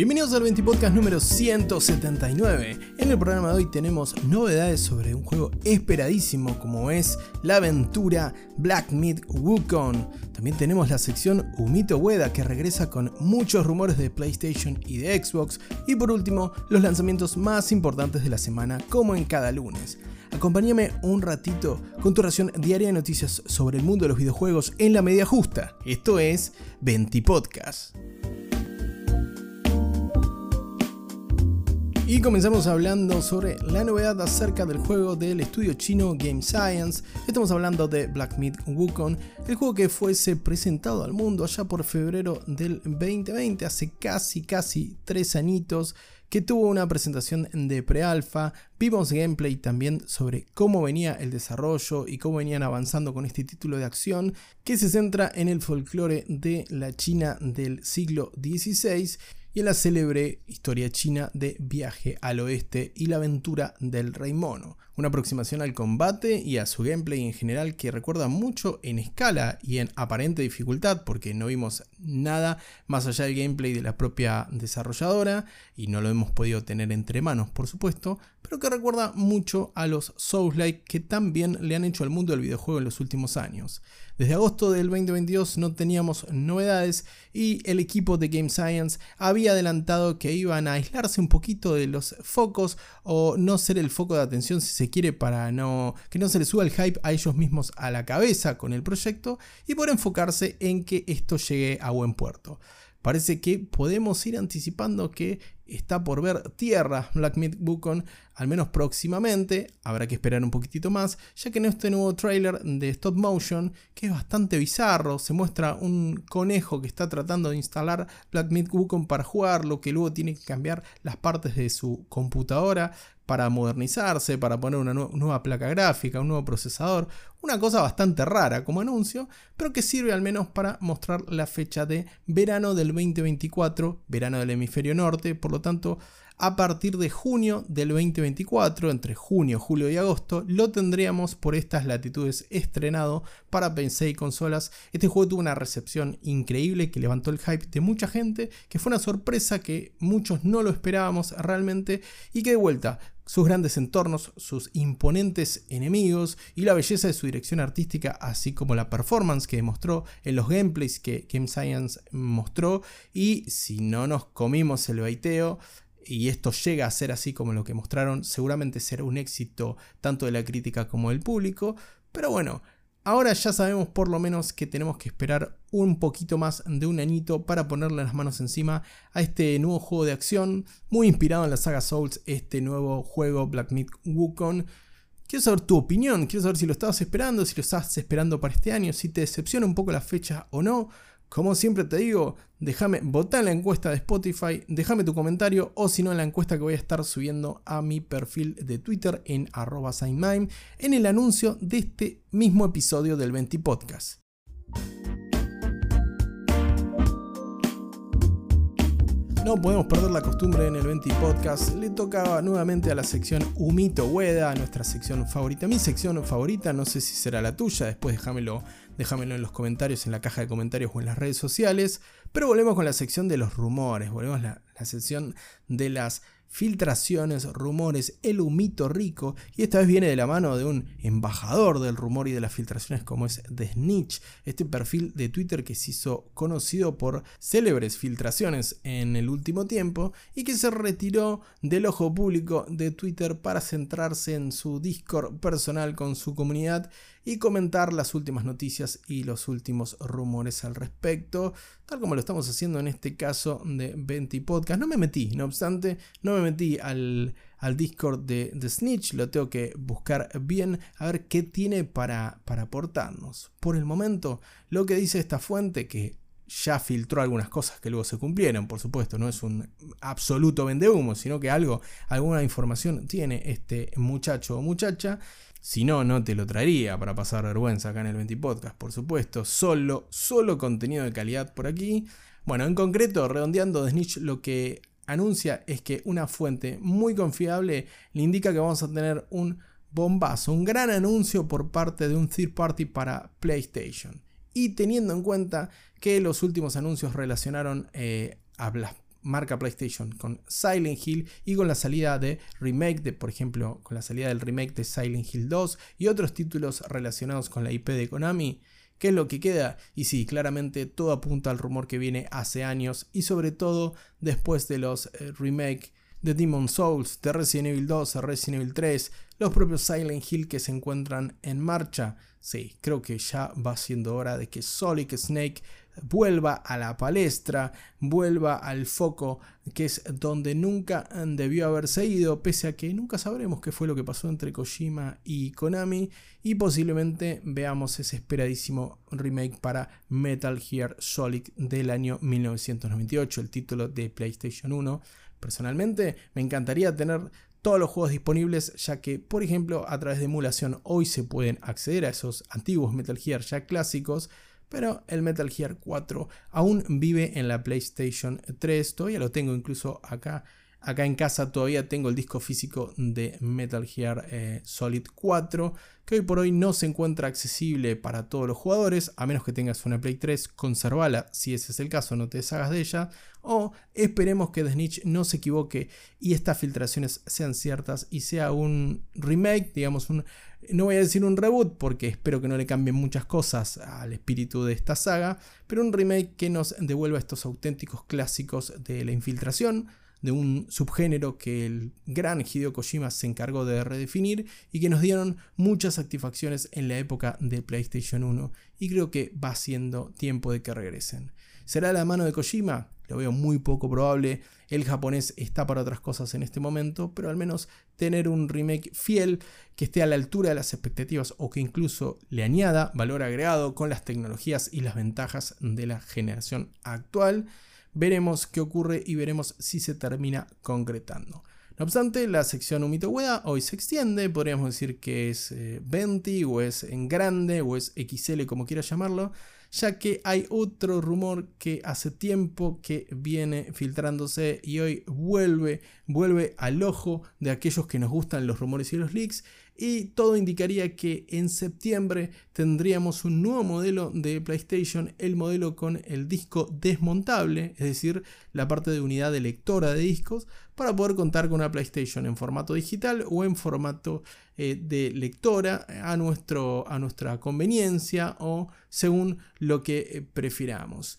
Bienvenidos al 20 Podcast número 179. En el programa de hoy tenemos novedades sobre un juego esperadísimo como es la aventura Black Myth Wukong. También tenemos la sección Umito Ueda que regresa con muchos rumores de PlayStation y de Xbox. Y por último, los lanzamientos más importantes de la semana como en cada lunes. Acompáñame un ratito con tu ración diaria de noticias sobre el mundo de los videojuegos en la media justa. Esto es 20 Podcast. Y comenzamos hablando sobre la novedad acerca del juego del estudio chino Game Science. Estamos hablando de Black Myth Wukong, el juego que fuese presentado al mundo allá por febrero del 2020, hace casi casi tres añitos que tuvo una presentación de pre-alpha, vimos gameplay también sobre cómo venía el desarrollo y cómo venían avanzando con este título de acción que se centra en el folclore de la China del siglo XVI y en la célebre historia china de Viaje al Oeste y la aventura del Rey Mono. Una aproximación al combate y a su gameplay en general que recuerda mucho en escala y en aparente dificultad porque no vimos nada más allá del gameplay de la propia desarrolladora y no lo hemos podido tener entre manos por supuesto, pero que recuerda mucho a los Souls-like que también le han hecho al mundo del videojuego en los últimos años. Desde agosto del 2022 no teníamos novedades y el equipo de Game Science había adelantado que iban a aislarse un poquito de los focos o no ser el foco de atención si se quiere para no que no se les suba el hype a ellos mismos a la cabeza con el proyecto y por enfocarse en que esto llegue a buen puerto. Parece que podemos ir anticipando que está por ver tierra Black Myth Wukong, al menos próximamente. Habrá que esperar un poquitito más, ya que en este nuevo trailer de stop motion, que es bastante bizarro, se muestra un conejo que está tratando de instalar Black Myth Wukong para jugarlo, que luego tiene que cambiar las partes de su computadora para modernizarse, para poner una nueva placa gráfica, un nuevo procesador, una cosa bastante rara como anuncio, pero que sirve al menos para mostrar la fecha de verano del 2024, verano del hemisferio norte, por lo tanto, a partir de junio del 2024, entre junio, julio y agosto, lo tendríamos por estas latitudes estrenado para PC y consolas. Este juego tuvo una recepción increíble que levantó el hype de mucha gente, que fue una sorpresa que muchos no lo esperábamos realmente y que de vuelta sus grandes entornos, sus imponentes enemigos y la belleza de su dirección artística, así como la performance que demostró en los gameplays que Game Science mostró. Y si no nos comimos el baiteo, y esto llega a ser así como lo que mostraron, seguramente será un éxito tanto de la crítica como del público. Pero bueno, Ahora ya sabemos por lo menos que tenemos que esperar un poquito más de un añito para ponerle las manos encima a este nuevo juego de acción, muy inspirado en la saga Souls, este nuevo juego Black Myth Wukong. Quiero saber tu opinión, quiero saber si lo estabas esperando, si lo estás esperando para este año, si te decepciona un poco la fecha o no. Como siempre te digo, déjame votar en la encuesta de Spotify, déjame tu comentario o si no en la encuesta que voy a estar subiendo a mi perfil de Twitter en arroba en el anuncio de este mismo episodio del 20 Podcast. No podemos perder la costumbre en el 20 Podcast. Le tocaba nuevamente a la sección Humito Hueda, nuestra sección favorita. Mi sección favorita, no sé si será la tuya, después déjamelo, déjamelo en los comentarios, en la caja de comentarios o en las redes sociales. Pero volvemos con la sección de los rumores, volvemos a la sección de las filtraciones, rumores, el humito rico, y esta vez viene de la mano de un embajador del rumor y de las filtraciones como es The Snitch, este perfil de Twitter que se hizo conocido por célebres filtraciones en el último tiempo y que se retiró del ojo público de Twitter para centrarse en su Discord personal con su comunidad y comentar las últimas noticias y los últimos rumores al respecto, tal como lo estamos haciendo en este caso de 20 Podcast. No me metí, no obstante, no me metí al, al Discord de, Snitch, lo tengo que buscar bien a ver qué tiene para, para aportarnos. Por el momento, lo que dice esta fuente, que ya filtró algunas cosas que luego se cumplieron, por supuesto, no es un absoluto vendehumo, sino que algo, alguna información tiene este muchacho o muchacha. Si no, no te lo traería para pasar vergüenza acá en el 20 Podcast, por supuesto. Solo, solo contenido de calidad por aquí. Bueno, en concreto, redondeando de Snitch, lo que anuncia es que una fuente muy confiable le indica que vamos a tener un bombazo, un gran anuncio por parte de un third party para PlayStation. Y teniendo en cuenta que los últimos anuncios relacionaron eh, a la marca PlayStation con Silent Hill y con la salida de remake de, por ejemplo, con la salida del remake de Silent Hill 2 y otros títulos relacionados con la IP de Konami, ¿Qué es lo que queda? Y sí, claramente todo apunta al rumor que viene hace años y sobre todo después de los eh, remake de Demon Souls, de Resident Evil 2, de Resident Evil 3, los propios Silent Hill que se encuentran en marcha. Sí, creo que ya va siendo hora de que Solid Snake vuelva a la palestra, vuelva al foco, que es donde nunca debió haberse ido, pese a que nunca sabremos qué fue lo que pasó entre Kojima y Konami, y posiblemente veamos ese esperadísimo remake para Metal Gear Solid del año 1998, el título de PlayStation 1. Personalmente, me encantaría tener todos los juegos disponibles, ya que, por ejemplo, a través de emulación hoy se pueden acceder a esos antiguos Metal Gear ya clásicos pero el Metal Gear 4 aún vive en la PlayStation 3, todavía lo tengo incluso acá. Acá en casa todavía tengo el disco físico de Metal Gear eh, Solid 4, que hoy por hoy no se encuentra accesible para todos los jugadores, a menos que tengas una Play 3, conservala si ese es el caso, no te deshagas de ella, o esperemos que The Snitch no se equivoque y estas filtraciones sean ciertas y sea un remake, digamos un no voy a decir un reboot porque espero que no le cambien muchas cosas al espíritu de esta saga, pero un remake que nos devuelva estos auténticos clásicos de la infiltración, de un subgénero que el gran Hideo Kojima se encargó de redefinir y que nos dieron muchas satisfacciones en la época de PlayStation 1 y creo que va siendo tiempo de que regresen. ¿Será la mano de Kojima? Lo veo muy poco probable. El japonés está para otras cosas en este momento, pero al menos tener un remake fiel que esté a la altura de las expectativas o que incluso le añada valor agregado con las tecnologías y las ventajas de la generación actual. Veremos qué ocurre y veremos si se termina concretando. No obstante, la sección Umito Ueda hoy se extiende, podríamos decir que es 20 eh, o es en grande o es XL como quiera llamarlo ya que hay otro rumor que hace tiempo que viene filtrándose y hoy vuelve, vuelve al ojo de aquellos que nos gustan los rumores y los leaks y todo indicaría que en septiembre tendríamos un nuevo modelo de PlayStation, el modelo con el disco desmontable, es decir, la parte de unidad de lectora de discos, para poder contar con una PlayStation en formato digital o en formato eh, de lectora a, nuestro, a nuestra conveniencia o según lo que eh, prefiramos.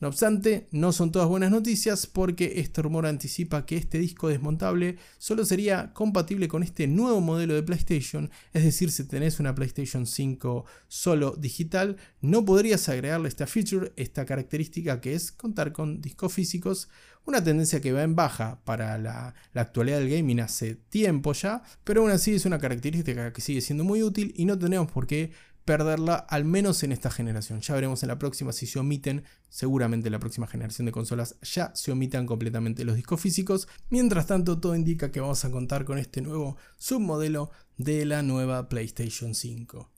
No obstante, no son todas buenas noticias porque este rumor anticipa que este disco desmontable solo sería compatible con este nuevo modelo de PlayStation, es decir, si tenés una PlayStation 5 solo digital, no podrías agregarle esta feature, esta característica que es contar con discos físicos, una tendencia que va en baja para la, la actualidad del gaming hace tiempo ya, pero aún así es una característica que sigue siendo muy útil y no tenemos por qué perderla, al menos en esta generación. Ya veremos en la próxima si se omiten, seguramente en la próxima generación de consolas ya se omitan completamente los discos físicos. Mientras tanto, todo indica que vamos a contar con este nuevo submodelo de la nueva PlayStation 5.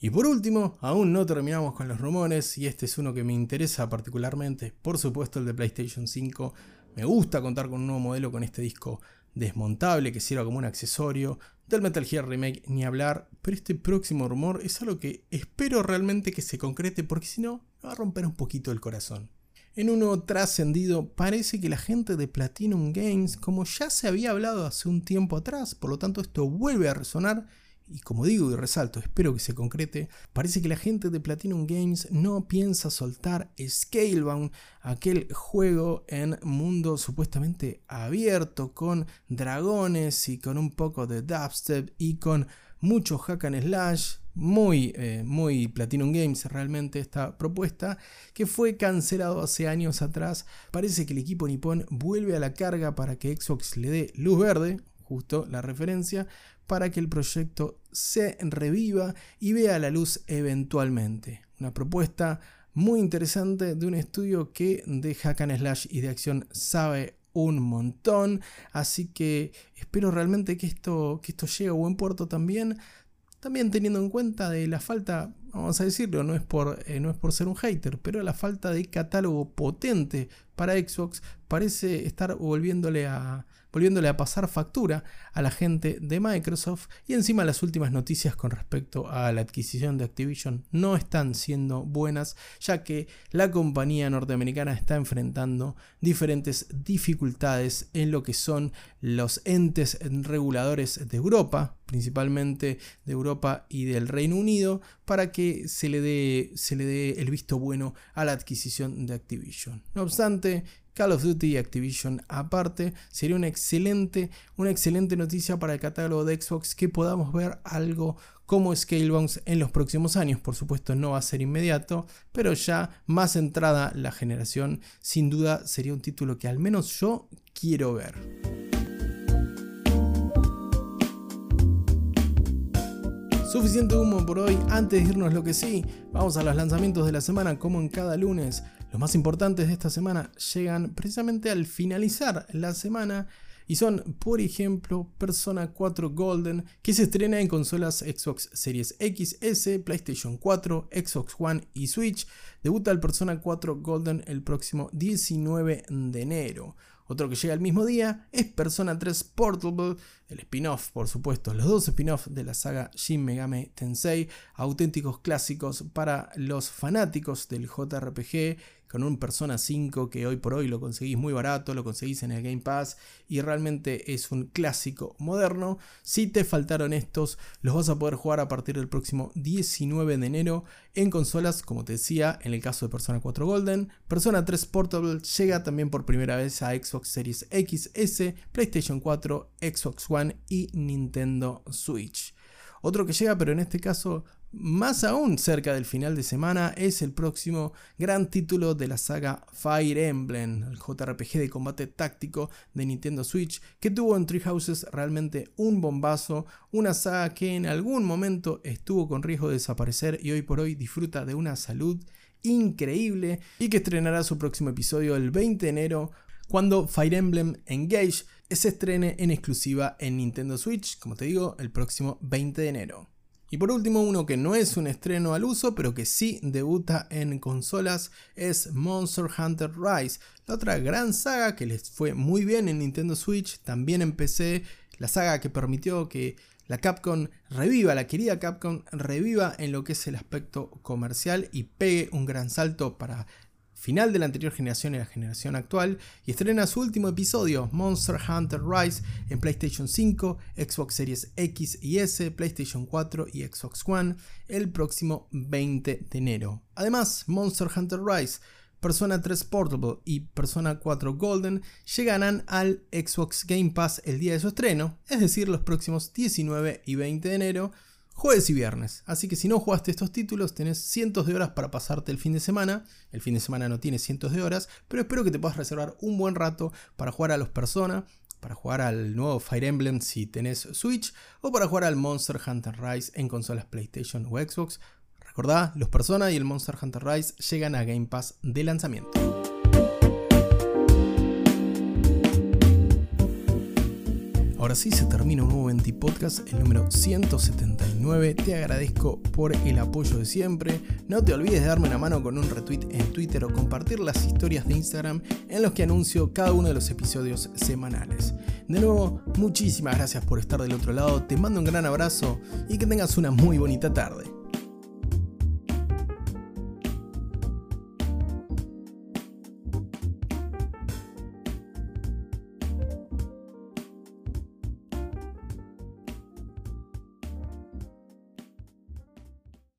Y por último, aún no terminamos con los rumores, y este es uno que me interesa particularmente, por supuesto el de PlayStation 5. Me gusta contar con un nuevo modelo con este disco desmontable que sirva como un accesorio. Del Metal Gear Remake ni hablar, pero este próximo rumor es algo que espero realmente que se concrete porque si no, va a romper un poquito el corazón. En uno trascendido, parece que la gente de Platinum Games, como ya se había hablado hace un tiempo atrás, por lo tanto esto vuelve a resonar, y como digo y resalto, espero que se concrete, parece que la gente de Platinum Games no piensa soltar Scalebound, aquel juego en mundo supuestamente abierto, con dragones y con un poco de dubstep y con mucho hack and slash, muy, eh, muy Platinum Games realmente esta propuesta, que fue cancelado hace años atrás. Parece que el equipo nipón vuelve a la carga para que Xbox le dé luz verde, justo la referencia, para que el proyecto se reviva y vea la luz eventualmente. Una propuesta muy interesante de un estudio que de hack and slash y de acción sabe un montón, así que espero realmente que esto, que esto llegue a buen puerto también. También teniendo en cuenta de la falta, vamos a decirlo, no es, por, eh, no es por ser un hater, pero la falta de catálogo potente para Xbox parece estar volviéndole a, volviéndole a pasar factura a la gente de Microsoft y encima las últimas noticias con respecto a la adquisición de Activision no están siendo buenas ya que la compañía norteamericana está enfrentando diferentes dificultades en lo que son los entes reguladores de Europa, principalmente de Europa y del Reino Unido, para que se le dé, se le dé el visto bueno a la adquisición de Activision. No obstante, Call of Duty y Activision aparte, sería una excelente, una excelente noticia para el catálogo de Xbox que podamos ver algo como Scalebounds en los próximos años. Por supuesto no va a ser inmediato, pero ya más entrada la generación, sin duda sería un título que al menos yo quiero ver. Suficiente humo por hoy, antes de irnos lo que sí, vamos a los lanzamientos de la semana como en cada lunes. Los más importantes de esta semana llegan precisamente al finalizar la semana y son, por ejemplo, Persona 4 Golden, que se estrena en consolas Xbox Series X, S, PlayStation 4, Xbox One y Switch. Debuta el Persona 4 Golden el próximo 19 de enero. Otro que llega el mismo día es Persona 3 Portable, el spin-off, por supuesto, los dos spin-offs de la saga Shin Megami Tensei, auténticos clásicos para los fanáticos del JRPG con un Persona 5 que hoy por hoy lo conseguís muy barato, lo conseguís en el Game Pass y realmente es un clásico moderno. Si te faltaron estos, los vas a poder jugar a partir del próximo 19 de enero en consolas, como te decía, en el caso de Persona 4 Golden. Persona 3 Portable llega también por primera vez a Xbox Series XS, PlayStation 4, Xbox One y Nintendo Switch. Otro que llega, pero en este caso más aún cerca del final de semana es el próximo gran título de la saga Fire Emblem, el JRPG de combate táctico de Nintendo Switch, que tuvo en Three Houses realmente un bombazo, una saga que en algún momento estuvo con riesgo de desaparecer y hoy por hoy disfruta de una salud increíble y que estrenará su próximo episodio el 20 de enero cuando Fire Emblem Engage se estrene en exclusiva en Nintendo Switch, como te digo, el próximo 20 de enero. Y por último, uno que no es un estreno al uso, pero que sí debuta en consolas, es Monster Hunter Rise, la otra gran saga que les fue muy bien en Nintendo Switch, también en PC, la saga que permitió que la Capcom reviva, la querida Capcom reviva en lo que es el aspecto comercial y pegue un gran salto para final de la anterior generación y la generación actual, y estrena su último episodio, Monster Hunter Rise, en PlayStation 5, Xbox Series X y S, PlayStation 4 y Xbox One, el próximo 20 de enero. Además, Monster Hunter Rise, Persona 3 Portable y Persona 4 Golden llegarán al Xbox Game Pass el día de su estreno, es decir, los próximos 19 y 20 de enero, jueves y viernes. Así que si no jugaste estos títulos, tenés cientos de horas para pasarte el fin de semana. El fin de semana no tiene cientos de horas, pero espero que te puedas reservar un buen rato para jugar a los Persona, para jugar al nuevo Fire Emblem si tenés Switch, o para jugar al Monster Hunter Rise en consolas PlayStation o Xbox. Recordá, los Persona y el Monster Hunter Rise llegan a Game Pass de lanzamiento. Ahora sí se termina un nuevo 20 Podcast, el número 179. Te agradezco por el apoyo de siempre. No te olvides de darme una mano con un retweet en Twitter o compartir las historias de Instagram en los que anuncio cada uno de los episodios semanales. De nuevo, muchísimas gracias por estar del otro lado. Te mando un gran abrazo y que tengas una muy bonita tarde.